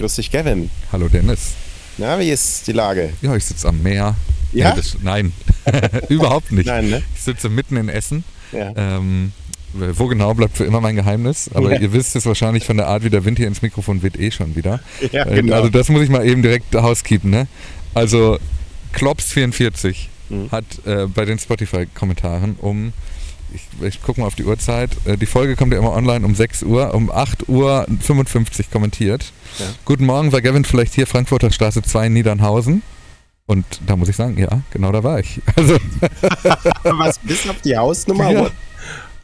Grüß dich, Kevin. Hallo Dennis. Na, wie ist die Lage? Ja, ich sitze am Meer. Ja? Nee, das, nein, überhaupt nicht. Nein, ne? Ich sitze mitten in Essen. Ja. Ähm, wo genau bleibt für immer mein Geheimnis, aber Ja. ihr wisst es wahrscheinlich von der Art, wie der Wind hier ins Mikrofon weht, eh schon wieder. Ja, Äh, genau. Also das muss ich mal eben direkt housekeepen, ne? Also Klops44 Mhm. hat äh, bei den Spotify-Kommentaren um, ich, ich gucke mal auf die Uhrzeit, äh, die Folge kommt ja immer online um 6 Uhr, um 8 Uhr 55 kommentiert. Ja. Guten Morgen, war Gavin vielleicht hier Frankfurter Straße 2 in Niedernhausen? Und da muss ich sagen, ja, genau da war ich. Also Was, bis auf die Hausnummer? Ja.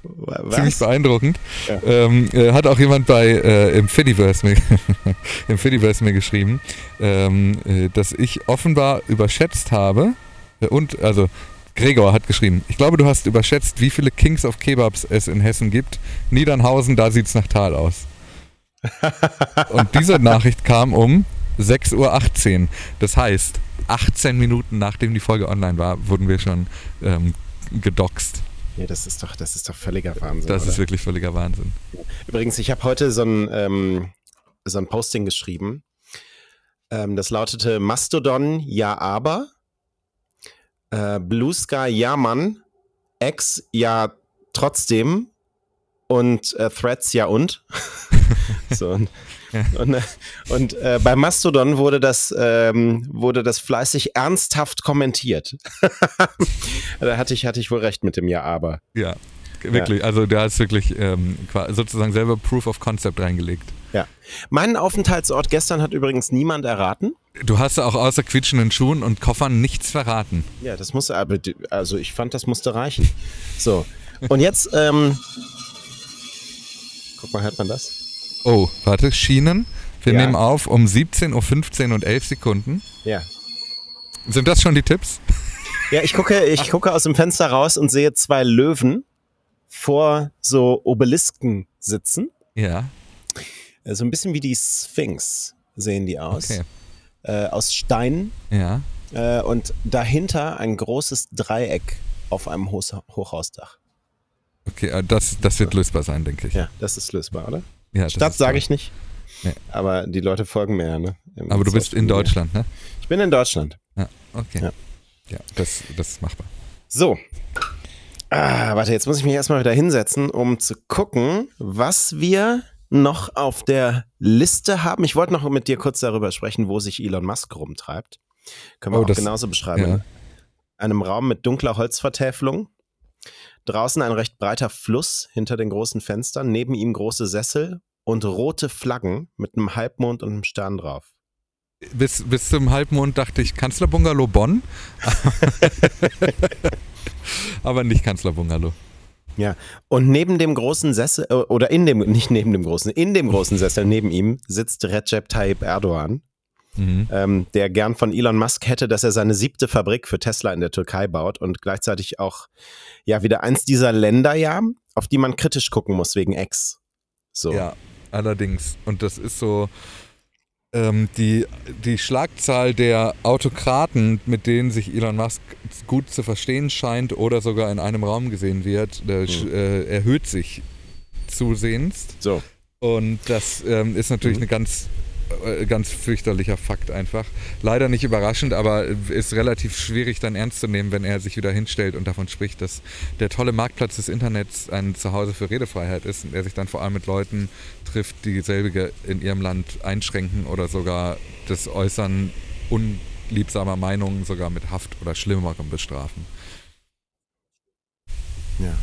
Was? ziemlich beeindruckend. Ja. Ähm, äh, hat auch jemand bei äh, im Fediverse mir, im Fediverse mir geschrieben, ähm, äh, dass ich offenbar überschätzt habe äh, und also Gregor hat geschrieben, ich glaube, du hast überschätzt, wie viele Kings of Kebabs es in Hessen gibt. Niedernhausen, da sieht's nach Tal aus. Und diese Nachricht kam um 6.18 Uhr. Das heißt, 18 Minuten nachdem die Folge online war, wurden wir schon ähm, gedoxt. Ja, das ist doch, das ist doch völliger Wahnsinn. Das oder? ist wirklich völliger Wahnsinn. Übrigens, ich habe heute so ein, ähm, so ein Posting geschrieben. Ähm, das lautete Mastodon, ja aber. Äh, Blue Sky, ja Mann. X, ja trotzdem. Und äh, Threads, ja und. so, und und, äh, und äh, bei Mastodon wurde das, ähm, wurde das fleißig ernsthaft kommentiert. da hatte ich, hatte ich wohl recht mit dem Ja, aber. Ja, wirklich. Also der ist wirklich ähm, sozusagen selber Proof of Concept reingelegt. Ja. Meinen Aufenthaltsort gestern hat übrigens niemand erraten. Du hast auch außer quietschenden Schuhen und Koffern nichts verraten. Ja, das muss aber, also ich fand, das musste reichen. So. Und jetzt, ähm, guck mal, hört man das? Oh, warte, Schienen. Wir Ja. nehmen auf um 17.15 Uhr und 11 Sekunden. Ja. Sind das schon die Tipps? Ja, ich gucke, ich gucke aus dem Fenster raus und sehe zwei Löwen vor so Obelisken sitzen. Ja, Äh, So ein bisschen wie die Sphinx sehen die aus. okay. Äh, aus Stein. Ja. Äh, und dahinter ein großes Dreieck auf einem Hochs Hochhausdach. Okay, äh, das, das wird lösbar sein, denke ich. Ja, das ist lösbar, oder? Ja, das Stadt sage ich nicht. Nee. Aber die Leute folgen mir ja, ne? Im Aber du bist in. Deutschland, ne? Ich bin in Deutschland. Ja, okay. Ja. Ja, das, das ist machbar. So. Ah, warte, jetzt muss ich mich erstmal wieder hinsetzen, um zu gucken, was wir noch auf der Liste haben. Ich wollte noch mit dir kurz darüber sprechen, wo sich Elon Musk rumtreibt. Können wir Oh, auch das- genauso beschreiben. ja. In einem Raum mit dunkler Holzvertäfelung. Draußen ein recht breiter Fluss hinter den großen Fenstern, neben ihm große Sessel und rote Flaggen mit einem Halbmond und einem Stern drauf. Bis, bis zum Halbmond dachte ich Kanzlerbungalow Bonn. Aber nicht Kanzlerbungalow. Ja, und neben dem großen Sessel, äh, oder in dem, nicht neben dem großen, in dem großen Sessel neben ihm sitzt Recep Tayyip Erdogan, Mhm. ähm, der gern von Elon Musk hätte, dass er seine siebte Fabrik für Tesla in der Türkei baut und gleichzeitig auch, ja, wieder eins dieser Länder, ja, auf die man kritisch gucken muss wegen Ex. So. Ja, allerdings. Und das ist so ähm, die, die Schlagzahl der Autokraten, mit denen sich Elon Musk gut zu verstehen scheint oder sogar in einem Raum gesehen wird, sch- äh, erhöht sich zusehends. So. Und das ähm, ist natürlich Mhm. eine ganz, ganz fürchterlicher Fakt einfach. Leider nicht überraschend, aber ist relativ schwierig dann ernst zu nehmen, wenn er sich wieder hinstellt und davon spricht, dass der tolle Marktplatz des Internets ein Zuhause für Redefreiheit ist und er sich dann vor allem mit Leuten trifft, die selbige in ihrem Land einschränken oder sogar das Äußern unliebsamer Meinungen sogar mit Haft oder Schlimmerem bestrafen. Ja.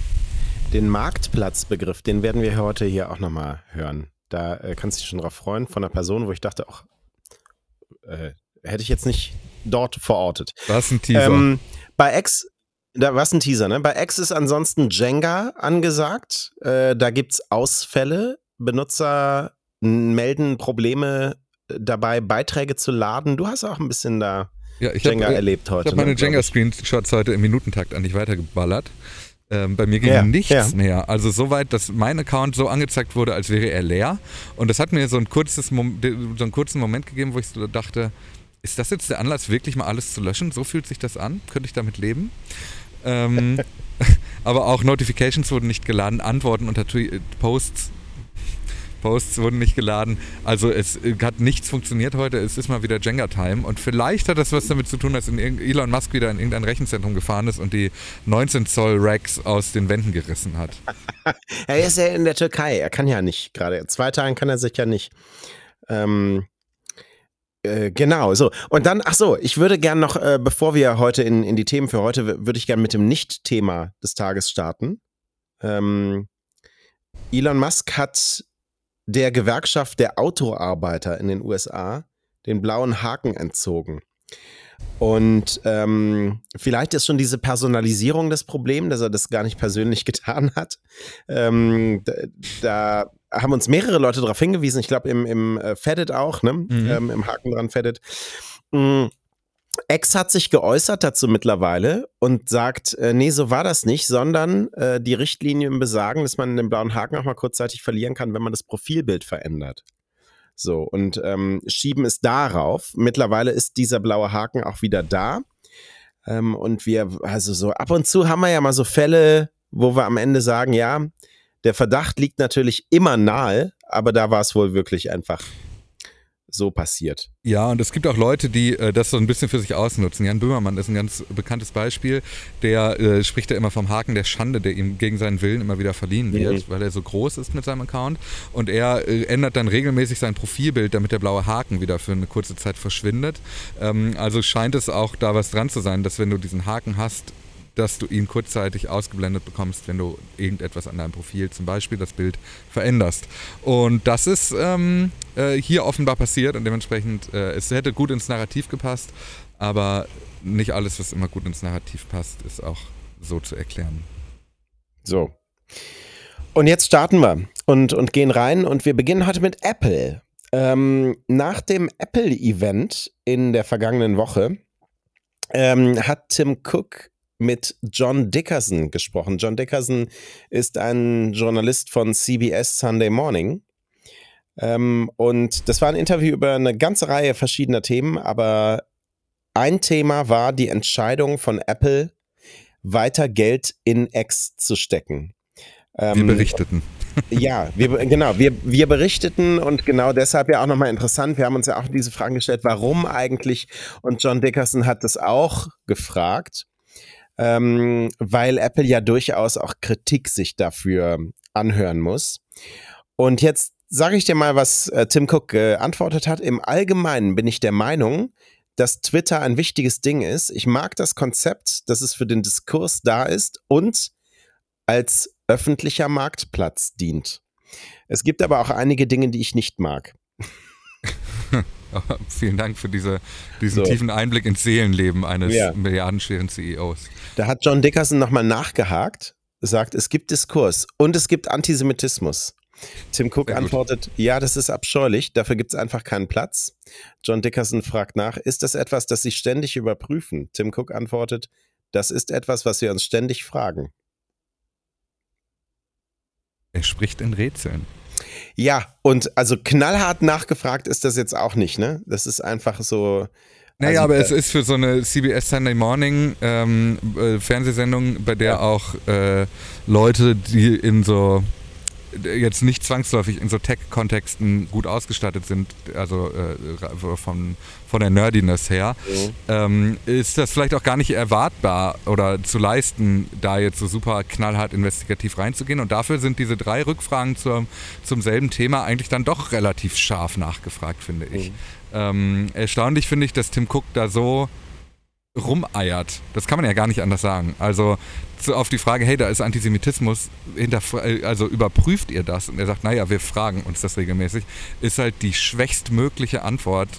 Den Marktplatzbegriff, den werden wir heute hier auch nochmal hören. Da äh, kannst du dich schon drauf freuen, von einer Person, wo ich dachte, auch äh, hätte ich jetzt nicht dort verortet. Ist ein Teaser. Ähm, bei X, da war ein Teaser, ne? Bei X ist ansonsten Jenga angesagt. Äh, da gibt es Ausfälle. Benutzer melden Probleme dabei, Beiträge zu laden. Du hast auch ein bisschen da ja, Jenga hab, äh, erlebt heute. Ich habe meine ne. Jenga-Screenshots heute im Minutentakt an dich weitergeballert. Ähm, bei mir ging Ja, nichts ja. mehr. Also so weit, dass mein Account so angezeigt wurde, als wäre er leer. Und das hat mir so, ein kurzes Mom so einen kurzen Moment gegeben, wo ich so dachte, ist das jetzt der Anlass, wirklich mal alles zu löschen? So fühlt sich das an? Könnte ich damit leben? Ähm, aber auch Notifications wurden nicht geladen, Antworten unter Twe Posts Posts wurden nicht geladen. Also es hat nichts funktioniert heute. Es ist mal wieder Jenga-Time. Und vielleicht hat das was damit zu tun, dass Elon Musk wieder in irgendein Rechenzentrum gefahren ist und die 19 Zoll Racks aus den Wänden gerissen hat. er ist ja in der Türkei. Er kann ja nicht gerade. Zwei Tagen kann er sich ja nicht. Ähm, äh, genau, so. Und dann, ach so, ich würde gern noch, äh, bevor wir heute in, in die Themen für heute, würde ich gern mit dem Nicht-Thema des Tages starten. Ähm, Elon Musk hat der Gewerkschaft der Autoarbeiter in den USA den blauen Haken entzogen. Und ähm, vielleicht ist schon diese Personalisierung das Problem, dass er das gar nicht persönlich getan hat. Ähm, da, da, haben uns mehrere Leute darauf hingewiesen. Ich glaube, im, im äh, Fedit auch, ne? Mhm. Ähm, im Haken dran Fedit. Mhm. Ex hat sich geäußert dazu mittlerweile und sagt, äh, nee, so war das nicht, sondern äh, die Richtlinien besagen, dass man den blauen Haken auch mal kurzzeitig verlieren kann, wenn man das Profilbild verändert. So, und ähm, schieben es darauf. Mittlerweile ist dieser blaue Haken auch wieder da. Ähm, und wir, also so ab und zu haben wir ja mal so Fälle, wo wir am Ende sagen, ja, der Verdacht liegt natürlich immer nahe, aber da war es wohl wirklich einfach so passiert. Ja, und es gibt auch Leute, die äh, das so ein bisschen für sich ausnutzen. Jan Böhmermann ist ein ganz bekanntes Beispiel. Der äh, spricht ja immer vom Haken der Schande, der ihm gegen seinen Willen immer wieder verliehen wird, mhm. weil er so groß ist mit seinem Account. Und er äh, ändert dann regelmäßig sein Profilbild, damit der blaue Haken wieder für eine kurze Zeit verschwindet. Ähm, also scheint es auch da was dran zu sein, dass wenn du diesen Haken hast, dass du ihn kurzzeitig ausgeblendet bekommst, wenn du irgendetwas an deinem Profil, zum Beispiel das Bild, veränderst. Und das ist ähm, äh, hier offenbar passiert und dementsprechend, äh, es hätte gut ins Narrativ gepasst, aber nicht alles, was immer gut ins Narrativ passt, ist auch so zu erklären. So. Und jetzt starten wir und, und gehen rein und wir beginnen heute mit Apple. Ähm, nach dem Apple-Event in der vergangenen Woche ähm, hat Tim Cook mit John Dickerson gesprochen. John Dickerson ist ein Journalist von CBS Sunday Morning. Ähm, und das war ein Interview über eine ganze Reihe verschiedener Themen, aber ein Thema war die Entscheidung von Apple, weiter Geld in X zu stecken. Ähm, wir berichteten. Ja, wir, genau, wir, wir berichteten und genau deshalb ja auch nochmal interessant. Wir haben uns ja auch diese Fragen gestellt, warum eigentlich? Und John Dickerson hat das auch gefragt ähm, weil Apple ja durchaus auch Kritik sich dafür anhören muss. Und jetzt sage ich dir mal, was äh, Tim Cook geantwortet hat. Im Allgemeinen bin ich der Meinung, dass Twitter ein wichtiges Ding ist. Ich mag das Konzept, dass es für den Diskurs da ist und als öffentlicher Marktplatz dient. Es gibt aber auch einige Dinge, die ich nicht mag. Vielen Dank für diese, diesen so. tiefen Einblick ins Seelenleben eines ja. milliardenschweren CEOs. Da hat John Dickerson nochmal nachgehakt, sagt, es gibt Diskurs und es gibt Antisemitismus. Tim Cook antwortet, ja, das ist abscheulich, dafür gibt es einfach keinen Platz. John Dickerson fragt nach, ist das etwas, das Sie ständig überprüfen? Tim Cook antwortet, das ist etwas, was wir uns ständig fragen. Er spricht in Rätseln. Ja, und also knallhart nachgefragt ist das jetzt auch nicht, ne? Das ist einfach so. Naja, also, aber es ist für so eine CBS Sunday Morning ähm, äh, Fernsehsendung, bei der ja. auch äh, Leute, die in so jetzt nicht zwangsläufig in so Tech-Kontexten gut ausgestattet sind, also äh, von, von der Nerdiness her, mhm. ähm, ist das vielleicht auch gar nicht erwartbar oder zu leisten, da jetzt so super knallhart investigativ reinzugehen. Und dafür sind diese drei Rückfragen zum, zum selben Thema eigentlich dann doch relativ scharf nachgefragt, finde ich. Mhm. Ähm, erstaunlich finde ich, dass Tim Cook da so rumeiert. Das kann man ja gar nicht anders sagen. Also zu, auf die Frage, hey, da ist Antisemitismus, also überprüft ihr das? Und er sagt, naja, wir fragen uns das regelmäßig, ist halt die schwächstmögliche Antwort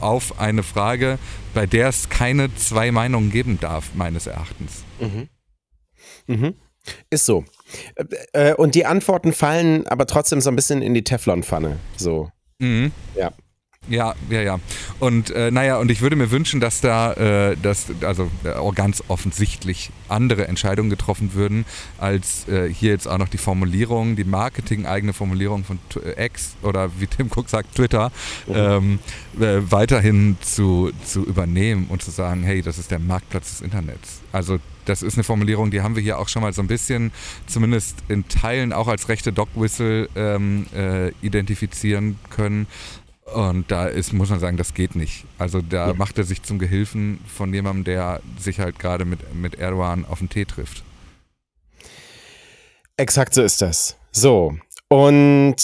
auf eine Frage, bei der es keine zwei Meinungen geben darf, meines Erachtens. Mhm. Mhm. Ist so. Äh, äh, und die Antworten fallen aber trotzdem so ein bisschen in die Teflonpfanne. So. Mhm. Ja. Ja, ja, ja. Und äh, naja, und ich würde mir wünschen, dass da, äh, dass, also äh, ganz offensichtlich andere Entscheidungen getroffen würden, als äh, hier jetzt auch noch die Formulierung, die Marketing-eigene Formulierung von äh, X oder wie Tim Cook sagt, Twitter, mhm. ähm, äh, weiterhin zu, zu übernehmen und zu sagen, hey, das ist der Marktplatz des Internets. Also das ist eine Formulierung, die haben wir hier auch schon mal so ein bisschen, zumindest in Teilen auch als rechte Dog-Whistle ähm, äh, identifizieren können. Und da ist, muss man sagen, das geht nicht. Also da ja. macht er sich zum Gehilfen von jemandem, der sich halt gerade mit, mit Erdogan auf den Tee trifft. Exakt so ist das. So. Und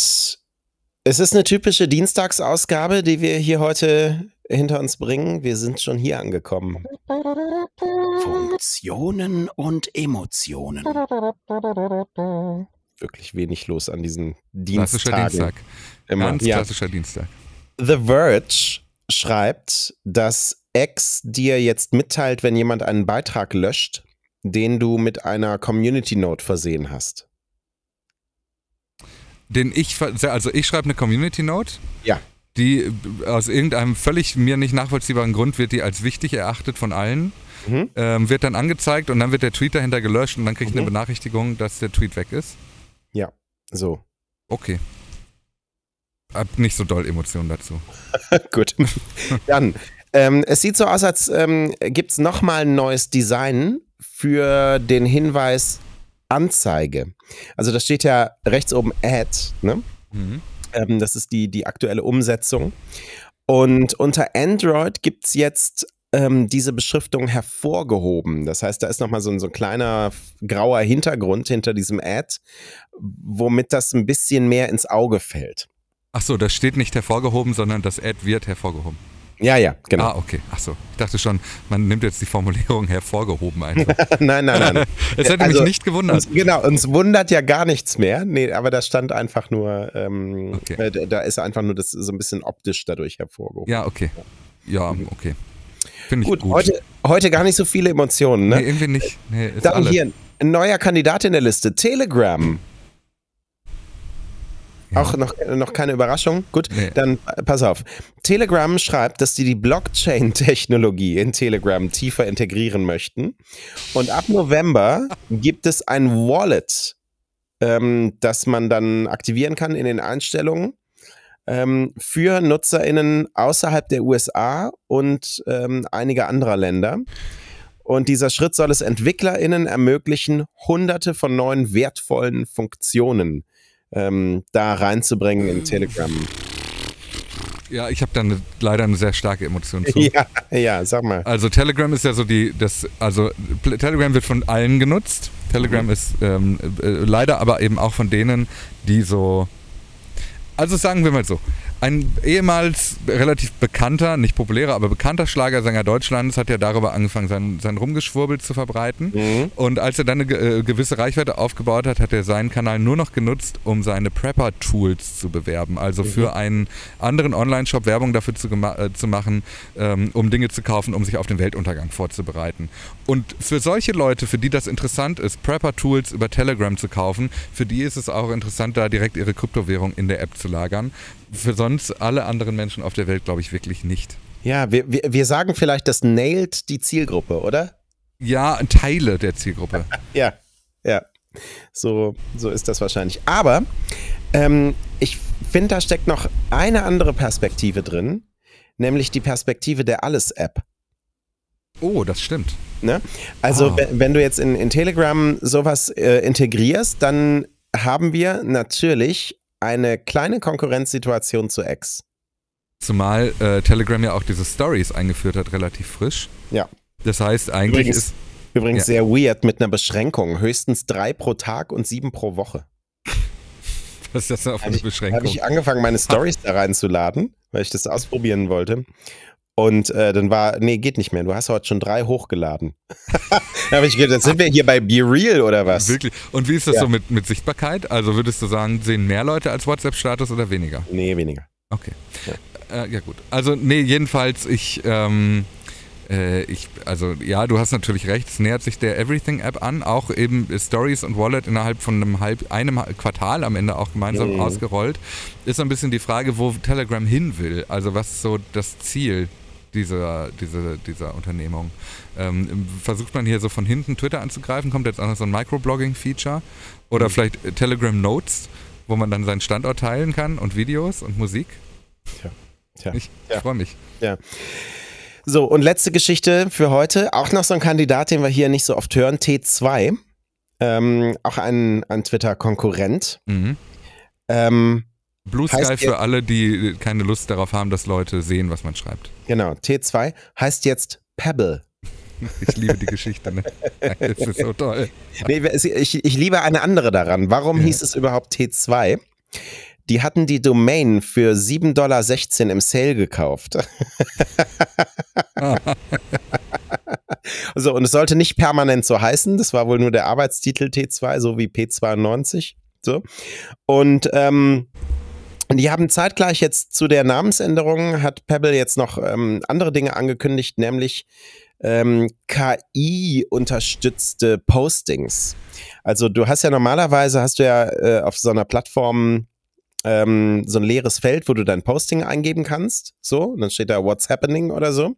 es ist eine typische Dienstagsausgabe, die wir hier heute hinter uns bringen. Wir sind schon hier angekommen. Funktionen und Emotionen. Wirklich wenig los an diesen Dienstagen. Klassischer Dienstag. Immer. Ganz ja. klassischer Dienstag. The Verge schreibt, dass X dir jetzt mitteilt, wenn jemand einen Beitrag löscht, den du mit einer Community Note versehen hast. Den ich, also ich schreibe eine Community Note. Ja die aus irgendeinem völlig mir nicht nachvollziehbaren Grund wird die als wichtig erachtet von allen, mhm. ähm, wird dann angezeigt und dann wird der Tweet dahinter gelöscht und dann kriege ich mhm. eine Benachrichtigung, dass der Tweet weg ist. Ja, so. Okay. Hab nicht so doll Emotionen dazu. Gut. Dann, ähm, es sieht so aus, als ähm, gibt es nochmal ein neues Design für den Hinweis Anzeige. Also da steht ja rechts oben Ad, ne? Mhm. Ähm, das ist die, die aktuelle Umsetzung. Und unter Android gibt es jetzt ähm, diese Beschriftung hervorgehoben. Das heißt, da ist nochmal so, so ein kleiner grauer Hintergrund hinter diesem Ad, womit das ein bisschen mehr ins Auge fällt. Ach so, das steht nicht hervorgehoben, sondern das Ad wird hervorgehoben. Ja, ja, genau. Ah, okay. Achso. Ich dachte schon, man nimmt jetzt die Formulierung hervorgehoben einfach. nein, nein, nein. es hätte also, mich nicht gewundert. Uns, genau, uns wundert ja gar nichts mehr. Nee, aber da stand einfach nur, ähm, okay. äh, da ist einfach nur das so ein bisschen optisch dadurch hervorgehoben. Ja, okay. Ja, mhm. okay. Finde ich gut. gut. Heute, heute gar nicht so viele Emotionen, ne? Nee, irgendwie nicht. Nee, Dann alle. hier ein neuer Kandidat in der Liste, Telegram. Ja. Auch noch, noch keine Überraschung? Gut, nee. dann äh, pass auf. Telegram schreibt, dass sie die Blockchain-Technologie in Telegram tiefer integrieren möchten. Und ab November gibt es ein Wallet, ähm, das man dann aktivieren kann in den Einstellungen ähm, für NutzerInnen außerhalb der USA und ähm, einiger anderer Länder. Und dieser Schritt soll es EntwicklerInnen ermöglichen, hunderte von neuen wertvollen Funktionen ähm, da reinzubringen in Telegram. Ja, ich habe da eine, leider eine sehr starke Emotion zu. Ja, ja, sag mal. Also Telegram ist ja so die, das, also Telegram wird von allen genutzt. Telegram mhm. ist ähm, äh, leider aber eben auch von denen, die so, also sagen wir mal so, ein ehemals relativ bekannter, nicht populärer, aber bekannter Schlagersänger Deutschlands hat ja darüber angefangen, sein, sein Rumgeschwurbel zu verbreiten. Mhm. Und als er dann eine äh, gewisse Reichweite aufgebaut hat, hat er seinen Kanal nur noch genutzt, um seine Prepper-Tools zu bewerben. Also mhm. für einen anderen Online-Shop Werbung dafür zu, äh, zu machen, ähm, um Dinge zu kaufen, um sich auf den Weltuntergang vorzubereiten. Und für solche Leute, für die das interessant ist, Prepper-Tools über Telegram zu kaufen, für die ist es auch interessant, da direkt ihre Kryptowährung in der App zu lagern für sonst alle anderen Menschen auf der Welt, glaube ich, wirklich nicht. Ja, wir, wir, wir sagen vielleicht, das nailt die Zielgruppe, oder? Ja, Teile der Zielgruppe. ja, ja. So, so ist das wahrscheinlich. Aber ähm, ich finde, da steckt noch eine andere Perspektive drin, nämlich die Perspektive der Alles-App. Oh, das stimmt. Ne? Also, ah. wenn, du jetzt in, in Telegram sowas äh, integrierst, dann haben wir natürlich eine kleine Konkurrenzsituation zu X. Zumal äh, Telegram ja auch diese Stories eingeführt hat, relativ frisch. Ja. Das heißt, eigentlich übrigens, ist. Übrigens ja. sehr weird mit einer Beschränkung. Höchstens drei pro Tag und sieben pro Woche. Was ist das denn auf eine Beschränkung? Habe ich angefangen, meine Stories da reinzuladen, weil ich das ausprobieren wollte. Und äh, dann war, nee, geht nicht mehr. Du hast heute schon drei hochgeladen. da habe ich gedacht, sind wir hier bei Be Real oder was? Wirklich. Und wie ist das ja. so mit, mit Sichtbarkeit? Also würdest du sagen, sehen mehr Leute als WhatsApp-Status oder weniger? Nee, weniger. Okay. Ja. Äh, ja, gut. Also, nee, jedenfalls, ich, ähm, Äh, ich, also ja, du hast natürlich recht, es nähert sich der Everything-App an, auch eben Stories und Wallet innerhalb von einem, halb, einem Quartal am Ende auch gemeinsam Mhm. ausgerollt. Ist so ein bisschen die Frage, wo Telegram hin will. Also was ist so das Ziel dieser, dieser, dieser Unternehmung? Ähm, versucht man hier so von hinten Twitter anzugreifen? Kommt jetzt auch noch so ein Microblogging-Feature? Oder Mhm. vielleicht äh, Telegram Notes, wo man dann seinen Standort teilen kann und Videos und Musik? Tja. Tja. Ich Ja. freue mich. So, und letzte Geschichte für heute. Auch noch so ein Kandidat, den wir hier nicht so oft hören, T2. Ähm, auch ein, ein Twitter-Konkurrent. Mhm. Ähm, Blue Heißt Sky jetzt- für alle, die keine Lust darauf haben, dass Leute sehen, was man schreibt. genau, T2 heißt jetzt Pebble. Ich liebe die Geschichte. Ne? Das ist so toll. Nee, ich, ich liebe eine andere daran. Warum Ja. hieß es überhaupt T2? Die hatten die Domain für 7,16 Dollar im Sale gekauft. so, und es sollte nicht permanent so heißen. Das war wohl nur der Arbeitstitel T2, so wie P92. So. Und ähm, die haben zeitgleich jetzt zu der Namensänderung, hat Pebble jetzt noch ähm, andere Dinge angekündigt, nämlich ähm, KI-unterstützte Postings. Also du hast ja normalerweise, hast du ja äh, auf so einer Plattform ähm, so ein leeres Feld, wo du dein Posting eingeben kannst. So, und dann steht da What's happening oder so.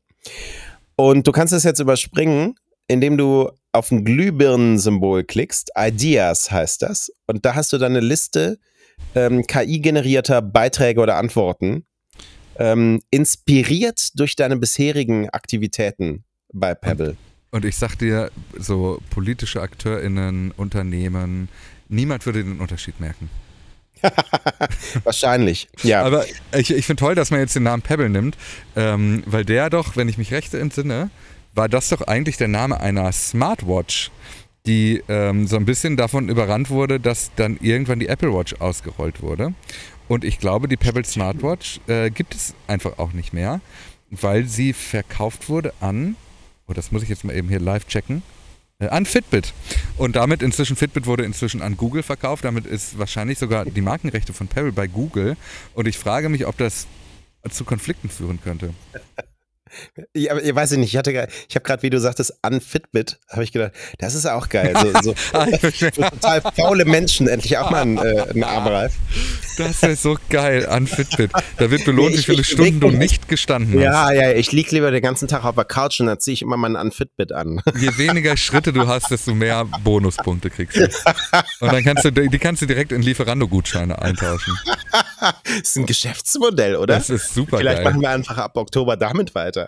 Und du kannst es jetzt überspringen, indem du auf ein Glühbirnen-Symbol klickst. Ideas heißt das. Und da hast du dann eine Liste ähm, KI-generierter Beiträge oder Antworten, ähm, inspiriert durch deine bisherigen Aktivitäten bei Pebble. Und ich sag dir, so politische AkteurInnen, Unternehmen, niemand würde den Unterschied merken. Wahrscheinlich, ja. Aber ich, ich finde toll, dass man jetzt den Namen Pebble nimmt, ähm, weil der doch, wenn ich mich recht entsinne, war das doch eigentlich der Name einer Smartwatch, die ähm, so ein bisschen davon überrannt wurde, dass dann irgendwann die Apple Watch ausgerollt wurde. Und ich glaube, die Pebble Smartwatch äh, gibt es einfach auch nicht mehr, weil sie verkauft wurde an, oh, das muss ich jetzt mal eben hier live checken, äh, an Fitbit. Und damit inzwischen, Fitbit wurde inzwischen an Google verkauft. Damit ist wahrscheinlich sogar die Markenrechte von Pebble bei Google. Und ich frage mich, ob das zu Konflikten führen könnte. Ja, ich weiß nicht, ich hatte, ich habe gerade, wie du sagtest, an Fitbit, habe ich gedacht, das ist auch geil. So, so, Ah, so total faule Menschen, endlich auch mal einen, äh, einen Armreif. Das wäre so geil an Fitbit. Da wird belohnt, Nee, wie viele ich Stunden du nicht gestanden hast. Ja, ja, ich lieg lieber den ganzen Tag auf der Couch und dann ziehe ich immer meinen an Fitbit an. Je weniger Schritte du hast, desto mehr Bonuspunkte kriegst du. Und dann kannst du, die kannst du direkt in Lieferando-Gutscheine eintauschen. Das ist ein Geschäftsmodell, oder? Das ist super Vielleicht geil. machen wir einfach ab Oktober damit weiter.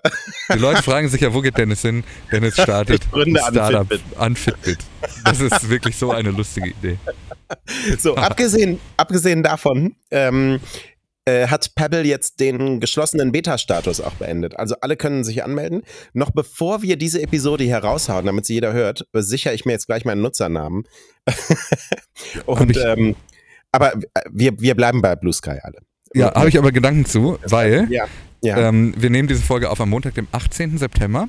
Die Leute fragen sich ja, wo geht Dennis hin? Dennis startet Ich gründe ein Startup an Fitbit. Das ist wirklich so eine lustige Idee. So, abgesehen, abgesehen davon ähm, äh, hat Pebble jetzt den geschlossenen Beta-Status auch beendet. Also alle können sich anmelden. Noch bevor wir diese Episode hier raushauen, damit sie jeder hört, sichere ich mir jetzt gleich meinen Nutzernamen. Und ähm, aber wir, wir bleiben bei Blue Sky alle. Ja, habe ich aber Gedanken zu, weil Ja, ja. ähm, wir nehmen diese Folge auf am Montag, dem 18. September.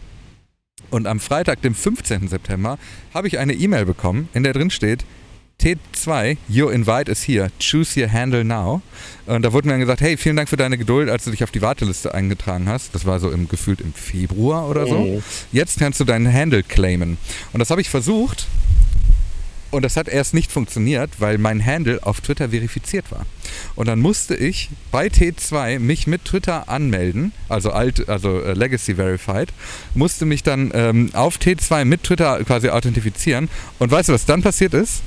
Und am Freitag, dem 15. September, habe ich eine E-Mail bekommen, in der drin steht, T2, your invite is here, choose your handle now. Und da wurde mir dann gesagt, hey, vielen Dank für deine Geduld, als du dich auf die Warteliste eingetragen hast. Das war so im gefühlt im Februar oder so. Mhm. Jetzt kannst du deinen Handle claimen. Und das habe ich versucht. Und das hat erst nicht funktioniert, weil mein Handle auf Twitter verifiziert war. Und dann musste ich bei T2 mich mit Twitter anmelden, also alt, also äh, Legacy Verified, musste mich dann ähm, auf T2 mit Twitter quasi authentifizieren. Und weißt du, was dann passiert ist?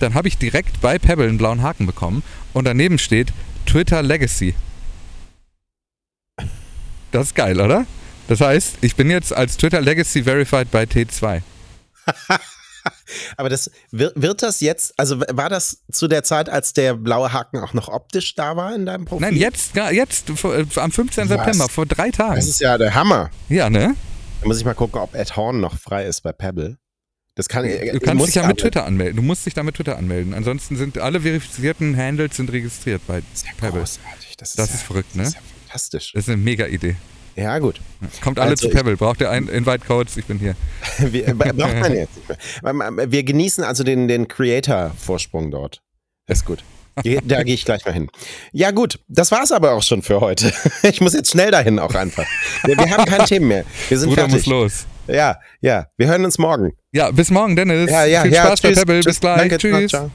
Dann habe ich direkt bei Pebble einen blauen Haken bekommen und daneben steht Twitter Legacy. Das ist geil, oder? Das heißt, ich bin jetzt als Twitter Legacy Verified bei T2. Aber das wird, wird das jetzt, also war das zu der Zeit, als der blaue Haken auch noch optisch da war in deinem Profil? Nein, jetzt, jetzt äh, am 15. Was? September, vor drei Tagen. Das ist ja der Hammer. Ja, ne? Da muss ich mal gucken, ob Ed Horn noch frei ist bei Pebble. Das kann Du kannst dich ja mit Twitter anmelden. Du musst dich da mit Twitter anmelden. Ansonsten sind alle verifizierten Handles sind registriert bei Das ist ja Pebble. großartig. Das ist, Das ja, ist verrückt, Das ist ne? ja fantastisch. Das ist eine mega Idee. Ja, gut. Kommt alle Also zu Pebble. Braucht ihr einen Invite-Codes? Ich bin hier. Wir, braucht man jetzt. Wir genießen also den, den Creator-Vorsprung dort. Ist gut. Da gehe ich gleich mal hin. Ja, gut, das war's aber auch schon für heute. Ich muss jetzt schnell dahin auch einfach. Wir, wir haben keine Themen mehr. Wir sind Bruder fertig. muss los. Ja, ja. Wir hören uns morgen. Ja, bis morgen, Dennis. Ja, ja, Viel ja. Spaß bei tschüss, Pebble. tschüss. Bis gleich. Danke, Tschüss. ciao.